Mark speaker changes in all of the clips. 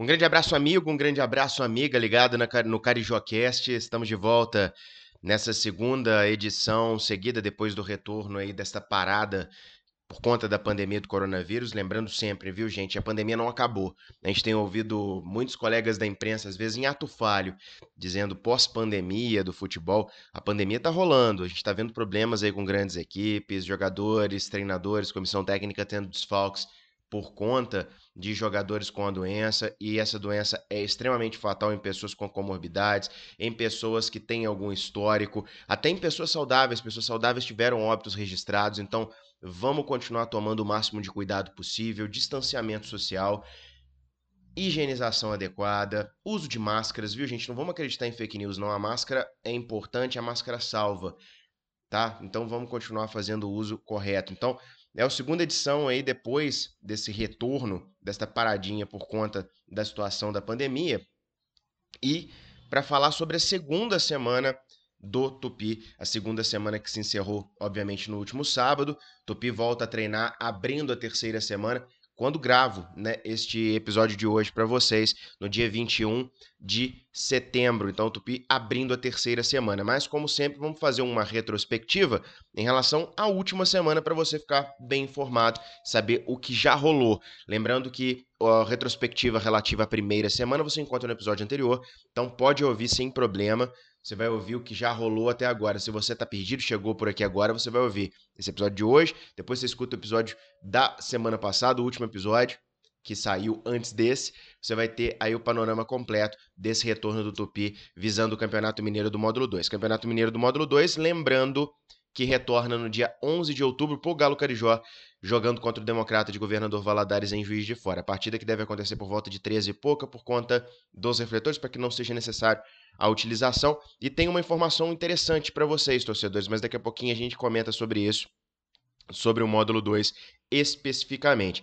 Speaker 1: Um grande abraço, amigo, um grande abraço, amiga, ligado no Carijocast. Estamos de volta nessa segunda edição, seguida depois do retorno aí desta parada por conta da pandemia do coronavírus. Lembrando sempre, viu, gente, a pandemia não acabou. A gente tem ouvido muitos colegas da imprensa, às vezes em ato falho, dizendo pós-pandemia do futebol, a pandemia está rolando. A gente está vendo problemas aí com grandes equipes, jogadores, treinadores, comissão técnica tendo desfalques por conta de jogadores com a doença, e essa doença é extremamente fatal em pessoas com comorbidades, em pessoas que têm algum histórico, até em pessoas saudáveis. Pessoas saudáveis tiveram óbitos registrados, então vamos continuar tomando o máximo de cuidado possível, distanciamento social, higienização adequada, uso de máscaras, viu, gente? Não vamos acreditar em fake news, não. A máscara é importante, a máscara salva, tá? Então vamos continuar fazendo o uso correto. Então, é a segunda edição aí depois desse retorno, desta paradinha por conta da situação da pandemia. E para falar sobre a segunda semana do Tupi, a segunda semana que se encerrou, obviamente, no último sábado. Tupi volta a treinar abrindo a terceira semana quando gravo né, este episódio de hoje para vocês, no dia 21 de setembro. Então, o Tupi abrindo a terceira semana. Mas, como sempre, vamos fazer uma retrospectiva em relação à última semana para você ficar bem informado, saber o que já rolou. Lembrando que a retrospectiva relativa à primeira semana você encontra no episódio anterior, então pode ouvir sem problema. Você vai ouvir o que já rolou até agora. Se você está perdido, chegou por aqui agora, você vai ouvir esse episódio de hoje. Depois você escuta o episódio da semana passada, o último episódio, que saiu antes desse. Você vai ter aí o panorama completo desse retorno do Tupi visando o Campeonato Mineiro do Módulo 2. Campeonato Mineiro do Módulo 2, lembrando que retorna no dia 11 de outubro por Galo Carijó, jogando contra o Democrata de Governador Valadares em Juiz de Fora. A partida que deve acontecer por volta de 13 e pouca por conta dos refletores, para que não seja necessário a utilização. E tem uma informação interessante para vocês, torcedores, mas daqui a pouquinho a gente comenta sobre isso, sobre o módulo 2 especificamente.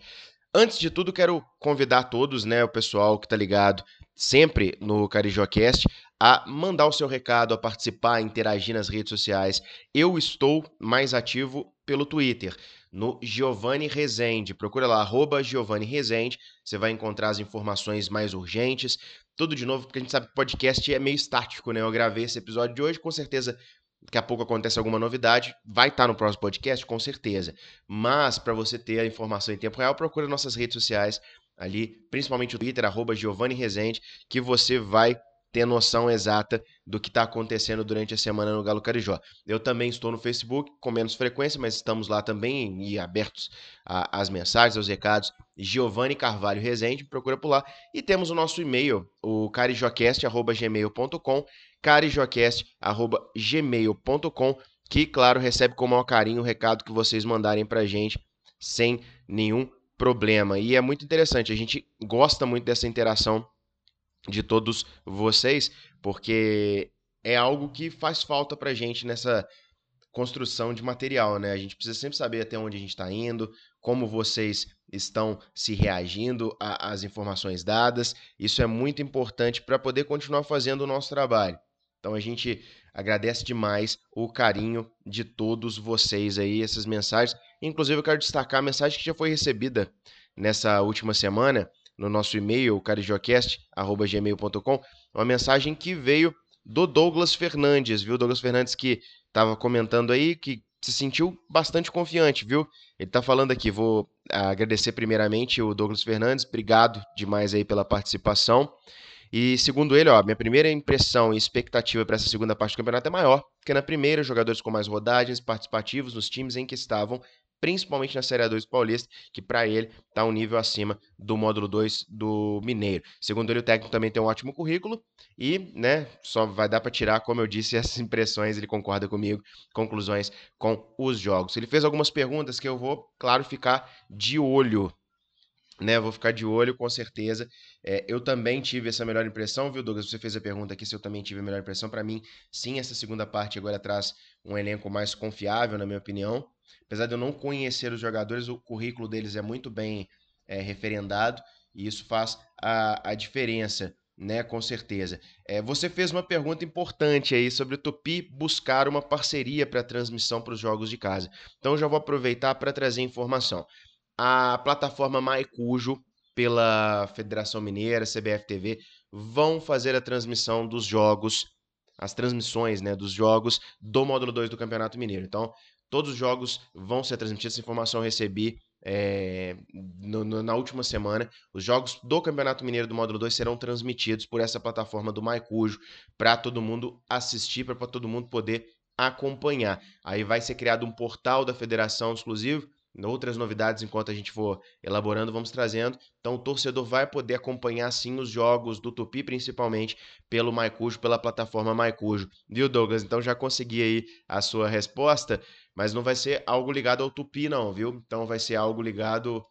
Speaker 1: Antes de tudo, quero convidar todos, né, o pessoal que está ligado sempre no CarijoCast, a mandar o seu recado, a participar, a interagir nas redes sociais. Eu estou mais ativo pelo Twitter, no Giovanni Rezende. Procura lá, arroba Giovanni Rezende. Você vai encontrar as informações mais urgentes. Tudo de novo, porque a gente sabe que podcast é meio estático, né? Eu gravei esse episódio de hoje, com certeza daqui a pouco acontece alguma novidade, vai estar no próximo podcast, com certeza. Mas para você ter a informação em tempo real, procura nossas redes sociais ali, principalmente o Twitter, arroba Giovanni Rezende, que você vai ter noção exata do que está acontecendo durante a semana no Galo Carijó. Eu também estou no Facebook, com menos frequência, mas estamos lá também e abertos às mensagens, aos recados. Giovanni Carvalho Rezende, procura por lá. E temos o nosso e-mail, o carijocast.gmail.com, carijocast.gmail.com, que, claro, recebe com o maior carinho o recado que vocês mandarem para gente, sem nenhum problema. E é muito interessante, a gente gosta muito dessa interação de todos vocês, porque é algo que faz falta para gente nessa construção de material, né? A gente precisa sempre saber até onde a gente está indo, como vocês estão se reagindo às informações dadas. Isso é muito importante para poder continuar fazendo o nosso trabalho. Então a gente agradece demais o carinho de todos vocês aí, essas mensagens. Inclusive eu quero destacar a mensagem que já foi recebida nessa última semana no nosso e-mail, carijocast.gmail.com, uma mensagem que veio do Douglas Fernandes, viu? Douglas Fernandes que estava comentando aí que se sentiu bastante confiante, viu? Ele está falando aqui, vou agradecer primeiramente o Douglas Fernandes, obrigado demais aí pela participação. E segundo ele, ó, minha primeira impressão e expectativa para essa segunda parte do campeonato é maior que na primeira, jogadores com mais rodagens, participativos nos times em que estavam principalmente na Série A2 Paulista, que para ele está um nível acima do módulo 2 do Mineiro. Segundo ele, o técnico também tem um ótimo currículo e, né, só vai dar para tirar, como eu disse, essas impressões, ele concorda comigo, conclusões com os jogos. Ele fez algumas perguntas que eu vou, claro, ficar de olho né, vou ficar de olho com certeza. É, eu também tive essa melhor impressão, viu, Douglas? Você fez a pergunta aqui se eu também tive a melhor impressão. Para mim, sim, essa segunda parte agora traz um elenco mais confiável, na minha opinião. Apesar de eu não conhecer os jogadores, o currículo deles é muito bem é, referendado e isso faz a, a diferença, né? Com certeza. É, você fez uma pergunta importante aí sobre o Tupi buscar uma parceria para transmissão para os jogos de casa. Então já vou aproveitar para trazer informação. A plataforma Maicujo pela Federação Mineira, CBF TV, vão fazer a transmissão dos jogos, as transmissões né, dos jogos do módulo 2 do Campeonato Mineiro. Então, todos os jogos vão ser transmitidos, essa informação eu recebi é, no, no, na última semana. Os jogos do Campeonato Mineiro do Módulo 2 serão transmitidos por essa plataforma do Maicujo para todo mundo assistir, para todo mundo poder acompanhar. Aí vai ser criado um portal da federação exclusivo. Outras novidades, enquanto a gente for elaborando, vamos trazendo. Então, o torcedor vai poder acompanhar sim os jogos do Tupi, principalmente pelo Maicujo, pela plataforma Maicujo. Viu, Douglas? Então, já consegui aí a sua resposta, mas não vai ser algo ligado ao Tupi, não, viu? Então, vai ser algo ligado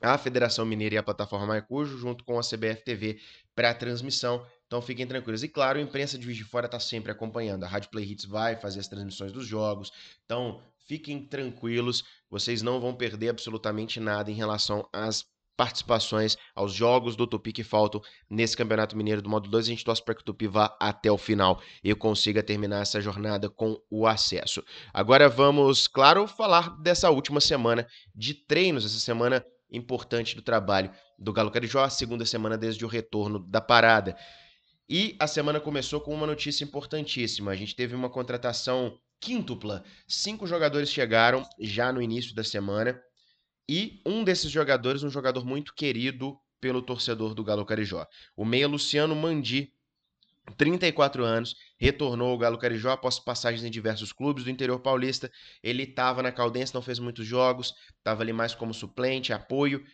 Speaker 1: à Federação Mineira e à plataforma Maicujo, junto com a CBF TV para a transmissão. Então fiquem tranquilos. E claro, a imprensa de Juiz de Fora está sempre acompanhando. A Rádio Play Hits vai fazer as transmissões dos jogos. Então fiquem tranquilos, vocês não vão perder absolutamente nada em relação às participações aos jogos do Tupi que faltam nesse Campeonato Mineiro do Modo 2. A gente torce para que o Tupi vá até o final e consiga terminar essa jornada com o acesso. Agora vamos, claro, falar dessa última semana de treinos, essa semana importante do trabalho do Galo Carijó, a segunda semana desde o retorno da parada. E a semana começou com uma notícia importantíssima. A gente teve uma contratação quíntupla. Cinco jogadores chegaram já no início da semana. E um desses jogadores, um jogador muito querido pelo torcedor do Galo Carijó. O meia Luciano Mandi, 34 anos, retornou ao Galo Carijó após passagens em diversos clubes do interior paulista. Ele estava na Caldense, não fez muitos jogos, estava ali mais como suplente, apoio,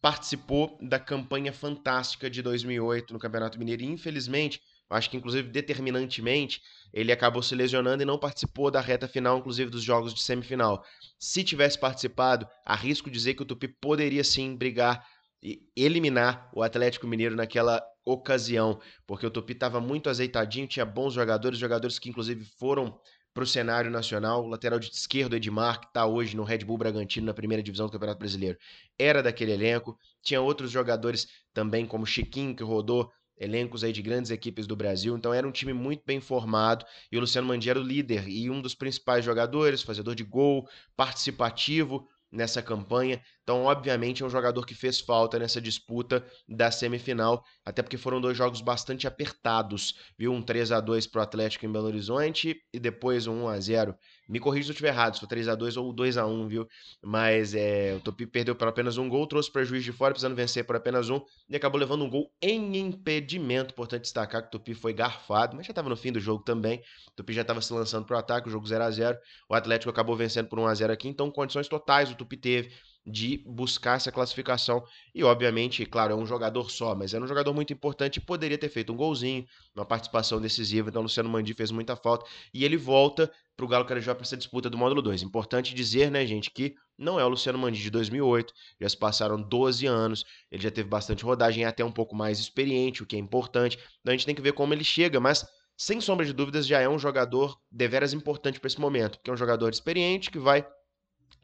Speaker 1: participou da campanha fantástica de 2008 no Campeonato Mineiro e infelizmente, acho que inclusive determinantemente, ele acabou se lesionando e não participou da reta final, inclusive dos jogos de semifinal. Se tivesse participado, arrisco dizer que o Tupi poderia sim brigar e eliminar o Atlético Mineiro naquela ocasião, porque o Tupi estava muito azeitadinho, tinha bons jogadores, jogadores que inclusive foram para o cenário nacional. O lateral de esquerdo, Edmar, que está hoje no Red Bull Bragantino, na primeira divisão do Campeonato Brasileiro, era daquele elenco. Tinha outros jogadores também, como Chiquinho, que rodou elencos aí de grandes equipes do Brasil. Então era um time muito bem formado e o Luciano Mandi era o líder e um dos principais jogadores, fazedor de gol, participativo nessa campanha. Então, obviamente, é um jogador que fez falta nessa disputa da semifinal, até porque foram dois jogos bastante apertados, viu? Um 3 a 2 para o Atlético em Belo Horizonte e depois um 1 a 0 me corrija se eu estiver errado, se foi 3 a 2 ou 2 a 1 viu? Mas é, o Topi perdeu por apenas um gol, trouxe prejuízo de fora, precisando vencer por apenas um, e acabou levando um gol em impedimento. Importante destacar que o Topi foi garfado, mas já estava no fim do jogo também. O Topi já estava se lançando para o ataque, o jogo 0 a 0 O Atlético acabou vencendo por 1 a 0 aqui, então condições totais o Tupi teve de buscar essa classificação. E, obviamente, claro, é um jogador só, mas era um jogador muito importante e poderia ter feito um golzinho, uma participação decisiva. Então, Luciano Mandi fez muita falta e ele volta para o Galo Carajó para essa disputa do módulo 2. Importante dizer, né, gente, que não é o Luciano Mandi de 2008, já se passaram 12 anos, ele já teve bastante rodagem, é até um pouco mais experiente, o que é importante. Então, a gente tem que ver como ele chega, mas sem sombra de dúvidas, já é um jogador deveras importante para esse momento, porque é um jogador experiente que vai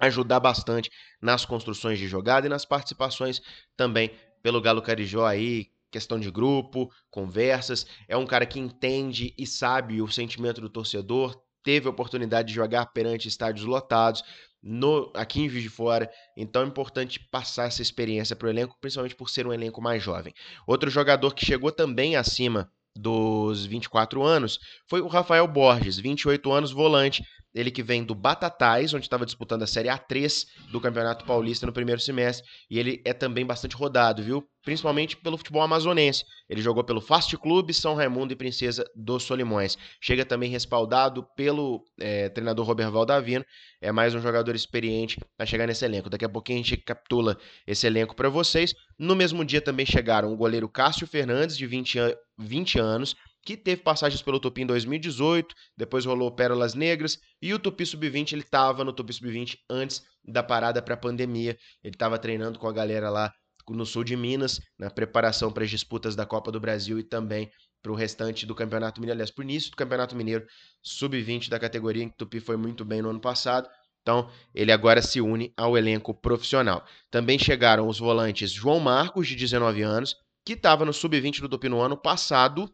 Speaker 1: ajudar bastante nas construções de jogada e nas participações também pelo Galo Carijó aí, questão de grupo, conversas. É um cara que entende e sabe o sentimento do torcedor, teve a oportunidade de jogar perante estádios lotados. No, aqui em Juiz de Fora, então é importante passar essa experiência para o elenco, principalmente por ser um elenco mais jovem. Outro jogador que chegou também acima dos 24 anos foi o Rafael Borges, 28 anos, volante, ele que vem do Batatais, onde estava disputando a Série A3 do Campeonato Paulista no primeiro semestre, e ele é também bastante rodado, viu? Principalmente pelo futebol amazonense. Ele jogou pelo Fast Clube, São Raimundo e Princesa dos Solimões. Chega também respaldado pelo é, treinador Robert Valdavino. É mais um jogador experiente a chegar nesse elenco. Daqui a pouquinho a gente capitula esse elenco para vocês. No mesmo dia também chegaram o goleiro Cássio Fernandes, de 20, 20 anos, que teve passagens pelo Tupi em 2018, depois rolou Pérolas Negras, e o Tupi Sub-20, ele estava no Tupi Sub-20 antes da parada para a pandemia. Ele estava treinando com a galera lá no sul de Minas, na preparação para as disputas da Copa do Brasil e também para o restante do Campeonato Mineiro, aliás, para o início do Campeonato Mineiro Sub-20 da categoria, em que o Tupi foi muito bem no ano passado. Então, ele agora se une ao elenco profissional. Também chegaram os volantes João Marcos, de 19 anos, que estava no Sub-20 do Tupi no ano passado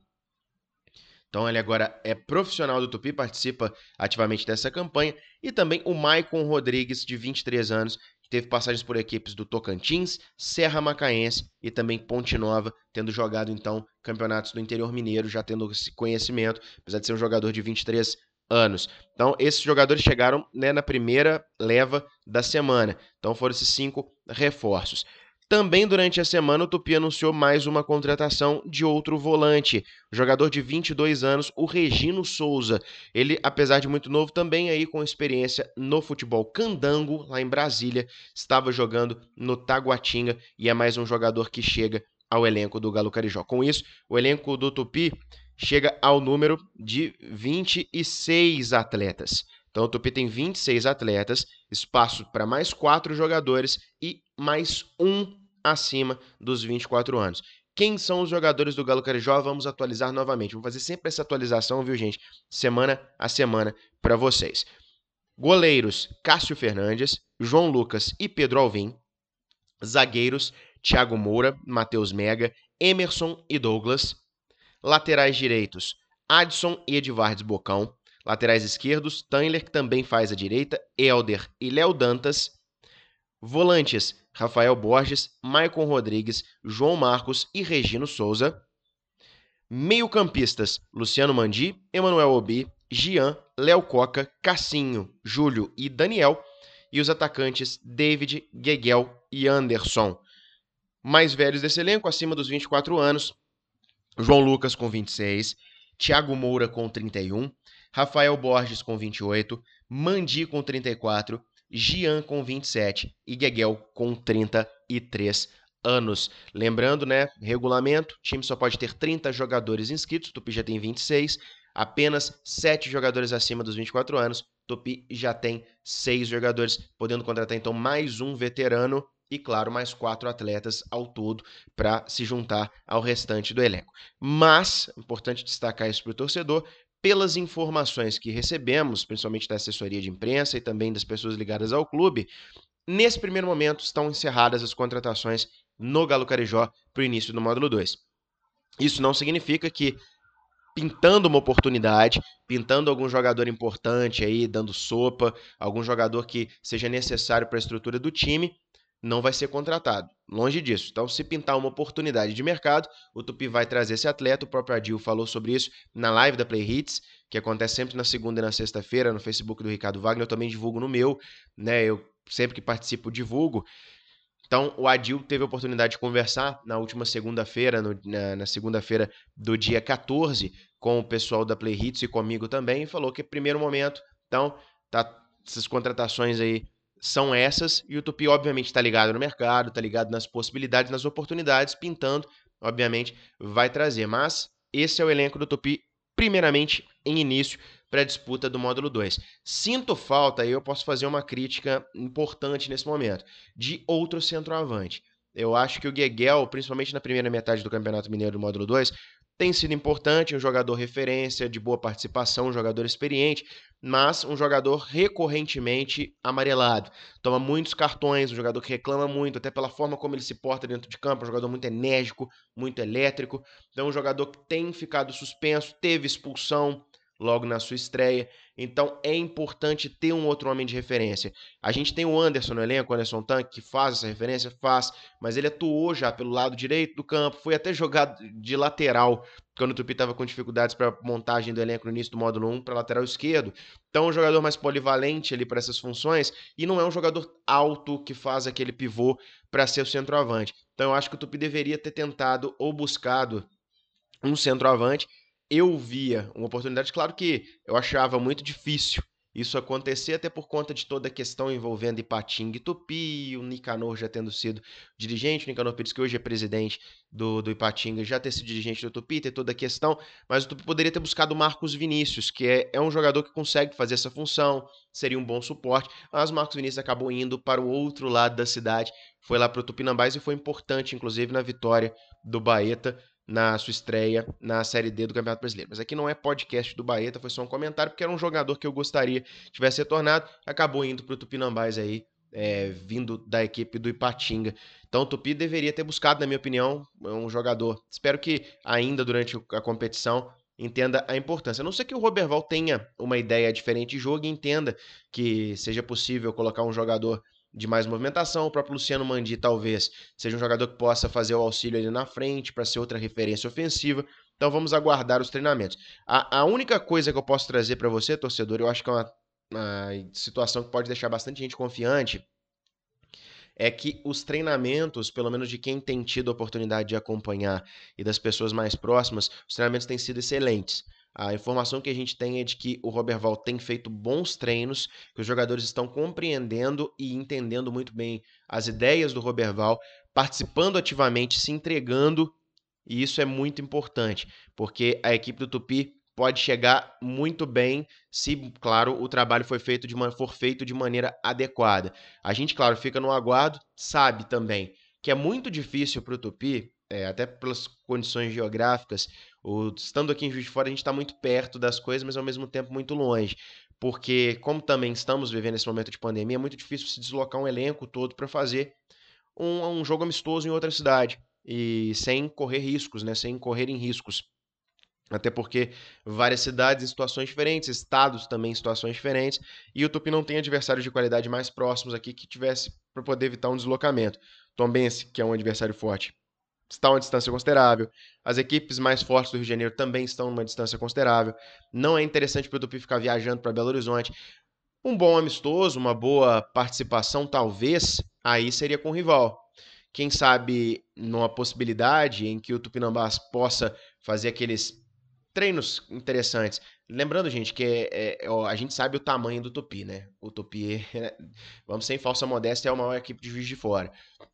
Speaker 1: então ele agora é profissional do Tupi, participa ativamente dessa campanha. E também o Maicon Rodrigues, de 23 anos, teve passagens por equipes do Tocantins, Serra Macaense e também Ponte Nova, tendo jogado então campeonatos do interior mineiro, já tendo esse conhecimento, apesar de ser um jogador de 23 anos. Então, esses jogadores chegaram né, na primeira leva da semana. Então, foram esses cinco reforços. Também durante a semana, o Tupi anunciou mais uma contratação de outro volante, jogador de 22 anos, o Regino Souza. Ele, apesar de muito novo, também aí com experiência no futebol candango, lá em Brasília, estava jogando no Taguatinga e é mais um jogador que chega ao elenco do Galo Carijó. Com isso, o elenco do Tupi chega ao número de 26 atletas. Então o Tupi tem 26 atletas, espaço para mais quatro jogadores e mais um acima dos 24 anos. Quem são os jogadores do Galo Carijó? Vamos atualizar novamente. Vou fazer sempre essa atualização, viu, gente? Semana a semana para vocês. Goleiros: Cássio Fernandes, João Lucas e Pedro Alvim. Zagueiros: Thiago Moura, Matheus Mega, Emerson e Douglas. Laterais direitos: Adson e Edvardes Bocão. Laterais esquerdos: Tanler, que também faz a direita, Elder e Léo Dantas. Volantes: Rafael Borges, Maicon Rodrigues, João Marcos e Regino Souza. Meio-campistas: Luciano Mandi, Emanuel Obi, Gian, Léo Coca, Cassinho, Júlio e Daniel. E os atacantes: David, Geguel e Anderson. Mais velhos desse elenco, acima dos 24 anos: João Lucas com 26, Thiago Moura com 31, Rafael Borges com 28, Mandi com 34, Gian com 27 e Geguel com 33 anos. Lembrando, né, regulamento, time só pode ter 30 jogadores inscritos, Tupi já tem 26, apenas 7 jogadores acima dos 24 anos, Tupi já tem 6 jogadores, podendo contratar então mais um veterano e, claro, mais quatro atletas ao todo para se juntar ao restante do elenco. Mas, importante destacar isso para o torcedor, pelas informações que recebemos, principalmente da assessoria de imprensa e também das pessoas ligadas ao clube, nesse primeiro momento estão encerradas as contratações no Galo Carijó para o início do módulo 2. Isso não significa que pintando uma oportunidade, pintando algum jogador importante aí, dando sopa, algum jogador que seja necessário para a estrutura do time, não vai ser contratado. Longe disso. Então, se pintar uma oportunidade de mercado, o Tupi vai trazer esse atleta. O próprio Adil falou sobre isso na live da Play Hits, que acontece sempre na segunda e na sexta-feira, no Facebook do Ricardo Wagner. Eu também divulgo no meu, né? Eu sempre que participo divulgo. Então, o Adil teve a oportunidade de conversar na última segunda-feira, na, na segunda-feira do dia 14, com o pessoal da Play Hits e comigo também, e falou que primeiro momento, então, tá essas contratações aí são essas, e o Tupi, obviamente, está ligado no mercado, está ligado nas possibilidades, nas oportunidades, pintando, obviamente, vai trazer. Mas esse é o elenco do Tupi, primeiramente, em início, para a disputa do módulo 2. Sinto falta, e eu posso fazer uma crítica importante nesse momento, de outro centroavante. Eu acho que o Gueguel, principalmente na primeira metade do Campeonato Mineiro do módulo 2, tem sido importante, um jogador referência, de boa participação, um jogador experiente, mas um jogador recorrentemente amarelado. Toma muitos cartões, um jogador que reclama muito, até pela forma como ele se porta dentro de campo, um jogador muito enérgico, muito elétrico. Então, um jogador que tem ficado suspenso, teve expulsão logo na sua estreia. Então é importante ter um outro homem de referência. A gente tem o Anderson no elenco, o Anderson Tanque, que faz essa referência, faz, mas ele atuou já pelo lado direito do campo, foi até jogado de lateral quando o Tupi estava com dificuldades para montagem do elenco no início do módulo 1 para lateral esquerdo. Então é um jogador mais polivalente ali para essas funções e não é um jogador alto que faz aquele pivô para ser o centroavante. Então eu acho que o Tupi deveria ter tentado ou buscado um centroavante eu via uma oportunidade, claro que eu achava muito difícil isso acontecer, até por conta de toda a questão envolvendo Ipatinga e Tupi, o Nicanor já tendo sido dirigente, o Nicanor Pires, que hoje é presidente do, do Ipatinga, já ter sido dirigente do Tupi, ter toda a questão, mas o Tupi poderia ter buscado o Marcos Vinícius, que é, é um jogador que consegue fazer essa função, seria um bom suporte, mas o Marcos Vinícius acabou indo para o outro lado da cidade, foi lá para o Tupinambás e foi importante, inclusive, na vitória do Baeta, na sua estreia na Série D do Campeonato Brasileiro. Mas aqui não é podcast do Baeta, foi só um comentário, porque era um jogador que eu gostaria que tivesse retornado, acabou indo para o Tupinambás aí, é, vindo da equipe do Ipatinga. Então o Tupi deveria ter buscado, na minha opinião, um jogador. Espero que ainda durante a competição entenda a importância. A não ser que o Roberval tenha uma ideia diferente de jogo e entenda que seja possível colocar um jogador de mais movimentação. O próprio Luciano Mandi talvez seja um jogador que possa fazer o auxílio ali na frente para ser outra referência ofensiva. Então vamos aguardar os treinamentos. A, a única coisa que eu posso trazer para você, torcedor, eu acho que é uma, uma situação que pode deixar bastante gente confiante é que os treinamentos, pelo menos de quem tem tido a oportunidade de acompanhar e das pessoas mais próximas, os treinamentos têm sido excelentes. A informação que a gente tem é de que o Roberval tem feito bons treinos, que os jogadores estão compreendendo e entendendo muito bem as ideias do Roberval, participando ativamente, se entregando, e isso é muito importante, porque a equipe do Tupi pode chegar muito bem se, claro, o trabalho foi feito de uma, for feito de maneira adequada. A gente, claro, fica no aguardo, sabe também que é muito difícil para o Tupi, é, até pelas condições geográficas, o, estando aqui em Juiz de Fora, a gente está muito perto das coisas, mas ao mesmo tempo muito longe. Porque, como também estamos vivendo esse momento de pandemia, é muito difícil se deslocar um elenco todo para fazer um, um jogo amistoso em outra cidade. E sem correr riscos, né? Sem correr em riscos. Até porque várias cidades em situações diferentes, estados também em situações diferentes, e o Tupi não tem adversários de qualidade mais próximos aqui que tivesse para poder evitar um deslocamento. Tombense, que é um adversário forte, está a uma distância considerável. As equipes mais fortes do Rio de Janeiro também estão uma distância considerável. Não é interessante para o Tupi ficar viajando para Belo Horizonte. Um bom amistoso, uma boa participação, talvez, aí seria com o rival. Quem sabe numa possibilidade em que o Tupinambás possa fazer aqueles treinos interessantes. Lembrando, gente, que é, é, a gente sabe o tamanho do Tupi, né? O Tupi, vamos sem falsa modéstia, é a maior equipe de Juiz de Fora.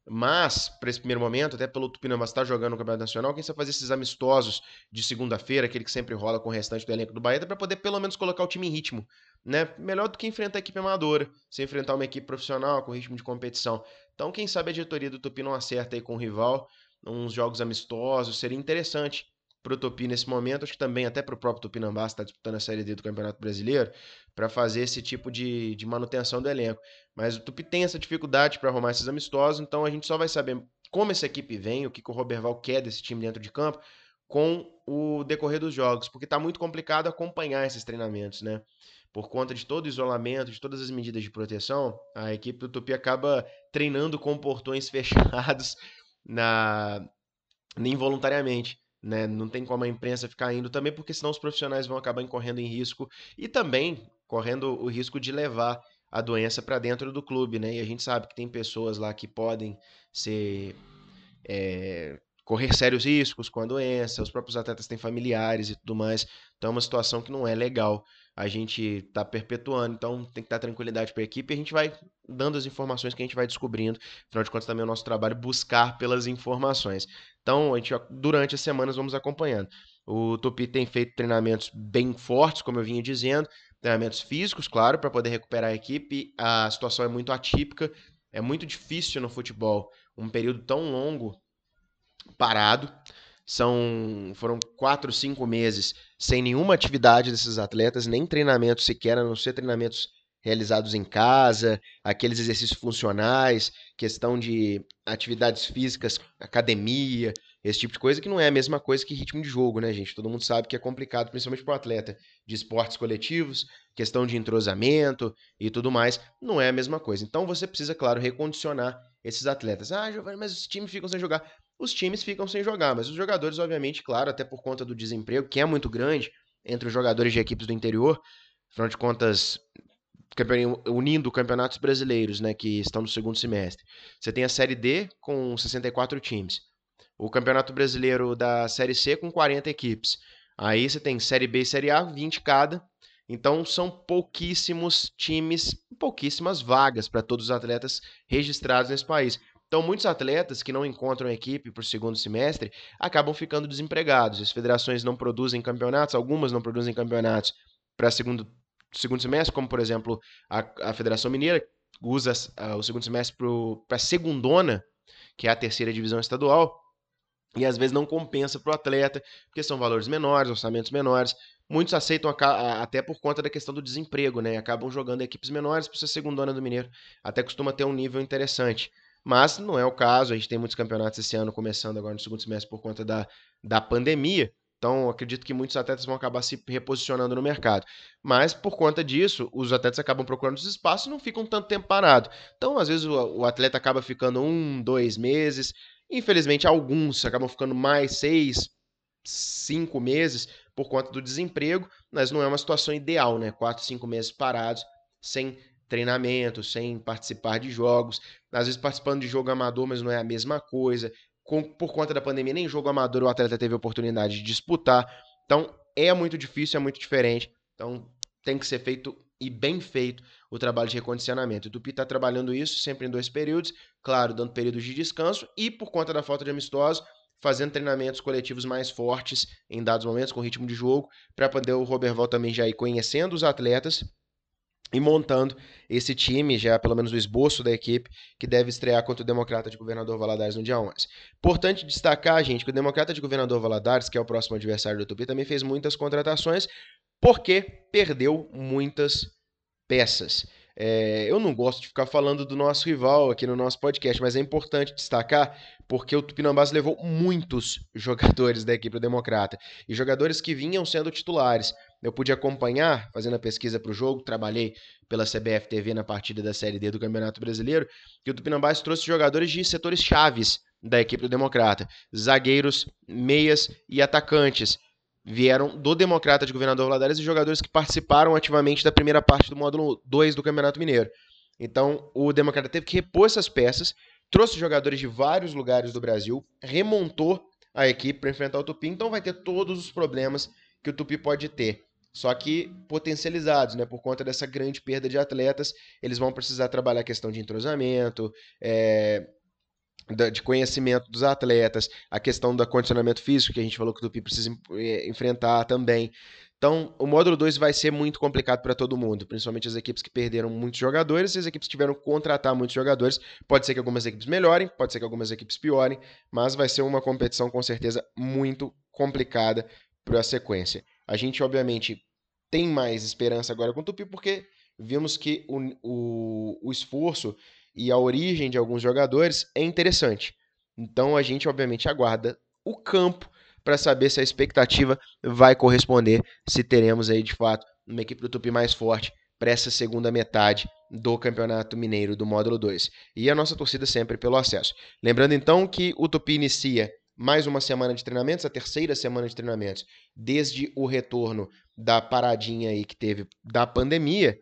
Speaker 1: Mas, para esse primeiro momento, até pelo Tupi não estar jogando no Campeonato Nacional, quem sabe fazer esses amistosos de segunda-feira, aquele que sempre rola com o restante do elenco do Bahia, para poder pelo menos colocar o time em ritmo, né? Melhor do que enfrentar a equipe amadora, se enfrentar uma equipe profissional com ritmo de competição. Então, quem sabe a diretoria do Tupi não acerta aí com o rival, uns jogos amistosos, seria interessante para o Tupi nesse momento, acho que também até para o próprio Tupinambás está disputando a Série D do Campeonato Brasileiro, para fazer esse tipo de, de manutenção do elenco. Mas o Tupi tem essa dificuldade para arrumar esses amistosos, então a gente só vai saber como essa equipe vem, o que, que o Roberval quer desse time dentro de campo, com o decorrer dos jogos, porque está muito complicado acompanhar esses treinamentos, né? Por conta de todo o isolamento, de todas as medidas de proteção, a equipe do Tupi acaba treinando com portões fechados na involuntariamente né? Não tem como a imprensa ficar indo também, porque senão os profissionais vão acabar incorrendo em risco e também correndo o risco de levar a doença para dentro do clube, né? E a gente sabe que tem pessoas lá que podem ser é, correr sérios riscos com a doença, os próprios atletas têm familiares e tudo mais. Então é uma situação que não é legal a gente tá perpetuando. Então tem que dar tranquilidade para a equipe e a gente vai dando as informações que a gente vai descobrindo. Afinal de contas, também é o nosso trabalho buscar pelas informações. Então, a gente, durante as semanas, vamos acompanhando. O Tupi tem feito treinamentos bem fortes, como eu vinha dizendo, treinamentos físicos, claro, para poder recuperar a equipe. A situação é muito atípica, é muito difícil no futebol um período tão longo parado. São, foram quatro, cinco meses sem nenhuma atividade desses atletas, nem treinamento sequer, a não ser treinamentos realizados em casa, aqueles exercícios funcionais, questão de atividades físicas, academia, esse tipo de coisa, que não é a mesma coisa que ritmo de jogo, né, gente? Todo mundo sabe que é complicado, principalmente para o atleta de esportes coletivos, questão de entrosamento e tudo mais, não é a mesma coisa. Então você precisa, claro, recondicionar esses atletas. Ah, Giovanni, mas os times ficam sem jogar. Os times ficam sem jogar, mas os jogadores, obviamente, claro, até por conta do desemprego, que é muito grande entre os jogadores de equipes do interior, afinal de contas, unindo campeonatos brasileiros, né, que estão no segundo semestre. Você tem a Série D com 64 times. O Campeonato Brasileiro da Série C com 40 equipes. Aí você tem Série B e Série A, 20 cada. Então são pouquíssimos times, pouquíssimas vagas para todos os atletas registrados nesse país. Então, muitos atletas que não encontram equipe para o segundo semestre acabam ficando desempregados. As federações não produzem campeonatos, algumas não produzem campeonatos para segundo segundo semestre, como por exemplo a, a Federação Mineira usa uh, o segundo semestre para a segundona, que é a terceira divisão estadual, e às vezes não compensa para o atleta, porque são valores menores, orçamentos menores. Muitos aceitam a, a, até por conta da questão do desemprego, né? Acabam jogando equipes menores para ser segundona do Mineiro. Até costuma ter um nível interessante. Mas não é o caso, a gente tem muitos campeonatos esse ano começando agora no segundo semestre por conta da, da pandemia. Então, acredito que muitos atletas vão acabar se reposicionando no mercado. Mas, por conta disso, os atletas acabam procurando os espaços e não ficam tanto tempo parado. Então, às vezes, o, o atleta acaba ficando um, dois meses. Infelizmente, alguns acabam ficando mais seis, cinco meses por conta do desemprego, mas não é uma situação ideal, né? Quatro, cinco meses parados, sem treinamento, sem participar de jogos. Às vezes participando de jogo amador, mas não é a mesma coisa com, por conta da pandemia, nem jogo amador o atleta teve oportunidade de disputar. Então, é muito difícil, é muito diferente. Então, tem que ser feito e bem feito o trabalho de recondicionamento. O Tupi está trabalhando isso sempre em dois períodos, claro, dando períodos de descanso e, por conta da falta de amistosos, fazendo treinamentos coletivos mais fortes em dados momentos, com ritmo de jogo, para poder o Roberval também já ir conhecendo os atletas e montando esse time, já pelo menos o esboço da equipe, que deve estrear contra o Democrata de Governador Valadares no dia 11. Importante destacar, gente, que o Democrata de Governador Valadares, que é o próximo adversário do Tupi, também fez muitas contratações, porque perdeu muitas peças. É, eu não gosto de ficar falando do nosso rival aqui no nosso podcast, mas é importante destacar porque o Tupinambás levou muitos jogadores da equipe Democrata e jogadores que vinham sendo titulares. Eu pude acompanhar, fazendo a pesquisa para o jogo, trabalhei pela CBF TV na partida da Série D do Campeonato Brasileiro, que o Tupinambás trouxe jogadores de setores chaves da equipe do Democrata, zagueiros, meias e atacantes vieram do Democrata de Governador Valadares e jogadores que participaram ativamente da primeira parte do módulo 2 do Campeonato Mineiro. Então, o Democrata teve que repor essas peças, trouxe jogadores de vários lugares do Brasil, remontou a equipe para enfrentar o Tupi, então vai ter todos os problemas que o Tupi pode ter. Só que potencializados, né? Por conta dessa grande perda de atletas, eles vão precisar trabalhar a questão de entrosamento, é, de conhecimento dos atletas, a questão do condicionamento físico, que a gente falou que o Tupi precisa eh, enfrentar também. Então, o módulo 2 vai ser muito complicado para todo mundo, principalmente as equipes que perderam muitos jogadores e as equipes que tiveram que contratar muitos jogadores. Pode ser que algumas equipes melhorem, pode ser que algumas equipes piorem, mas vai ser uma competição com certeza muito complicada para a sequência. A gente, obviamente, tem mais esperança agora com o Tupi porque vimos que o, o, o esforço e a origem de alguns jogadores é interessante. Então a gente, obviamente, aguarda o campo para saber se a expectativa vai corresponder, se teremos aí de fato uma equipe do Tupi mais forte para essa segunda metade do Campeonato Mineiro do módulo 2. E a nossa torcida sempre pelo acesso. Lembrando então que o Tupi inicia mais uma semana de treinamentos, a terceira semana de treinamentos, desde o retorno da paradinha aí que teve da pandemia,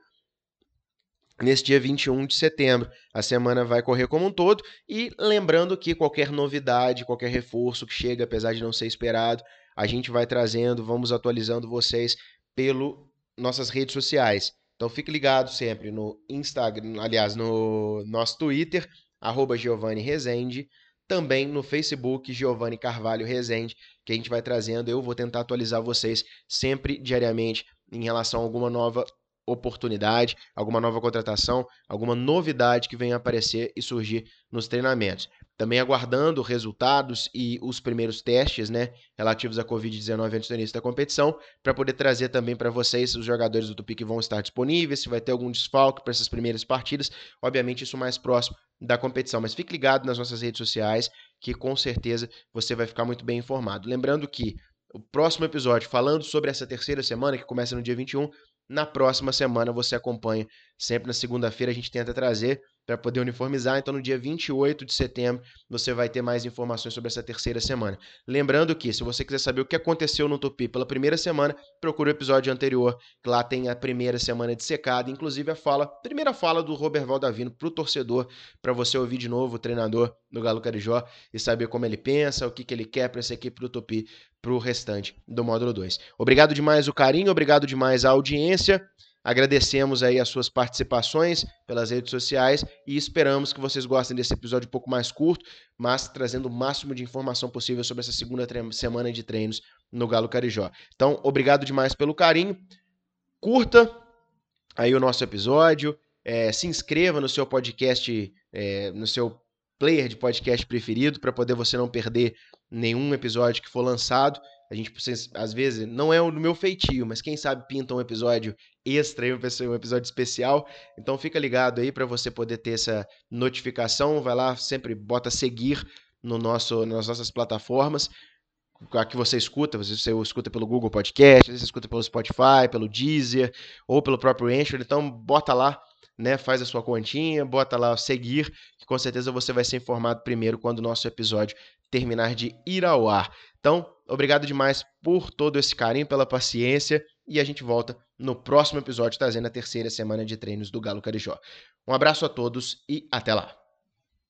Speaker 1: nesse dia 21 de setembro. A semana vai correr como um todo e lembrando que qualquer novidade, qualquer reforço que chega, apesar de não ser esperado, a gente vai trazendo, vamos atualizando vocês pelo nossas redes sociais. Então fique ligado sempre no Instagram, aliás, no nosso Twitter, arroba Giovanni Rezende, também no Facebook Giovanni Carvalho Rezende, que a gente vai trazendo. Eu vou tentar atualizar vocês sempre diariamente em relação a alguma nova oportunidade, alguma nova contratação, alguma novidade que venha aparecer e surgir nos treinamentos. Também aguardando resultados e os primeiros testes, né, relativos à Covid-19 antes do início da competição, para poder trazer também para vocês os jogadores do Tupi que vão estar disponíveis, se vai ter algum desfalque para essas primeiras partidas, obviamente isso mais próximo da competição. Mas fique ligado nas nossas redes sociais, que com certeza você vai ficar muito bem informado. Lembrando que o próximo episódio, falando sobre essa terceira semana, que começa no dia 21, na próxima semana você acompanha. Sempre na segunda-feira a gente tenta trazer para poder uniformizar. Então, no dia 28 de setembro, você vai ter mais informações sobre essa terceira semana. Lembrando que, se você quiser saber o que aconteceu no Tupi pela primeira semana, procure o episódio anterior, que lá tem a primeira semana de secada, inclusive a fala, primeira fala do Robert Valdavino para o torcedor, para você ouvir de novo o treinador do Galo Carijó e saber como ele pensa, o que, que ele quer para essa equipe do Tupi para o restante do módulo 2. Obrigado demais o carinho, obrigado demais a audiência. Agradecemos aí as suas participações pelas redes sociais e esperamos que vocês gostem desse episódio um pouco mais curto, mas trazendo o máximo de informação possível sobre essa segunda semana de treinos no Galo Carijó. Então, obrigado demais pelo carinho. Curta aí o nosso episódio, é, se inscreva no seu podcast, é, no seu player de podcast preferido, para poder você não perder nenhum episódio que for lançado. A gente, às vezes, não é o meu feitio, mas quem sabe pinta um episódio extra, um episódio especial. Então fica ligado aí para você poder ter essa notificação. Vai lá, sempre bota seguir no nosso, nas nossas plataformas. a que você escuta, você, você escuta pelo Google Podcast, você escuta pelo Spotify, pelo Deezer ou pelo próprio Anchor, então bota lá, né, faz a sua continha, bota lá seguir, que com certeza você vai ser informado primeiro quando o nosso episódio terminar de ir ao ar. Então, obrigado demais por todo esse carinho, pela paciência e a gente volta no próximo episódio trazendo a terceira semana de treinos do Galo Carijó. Um abraço a todos e até lá.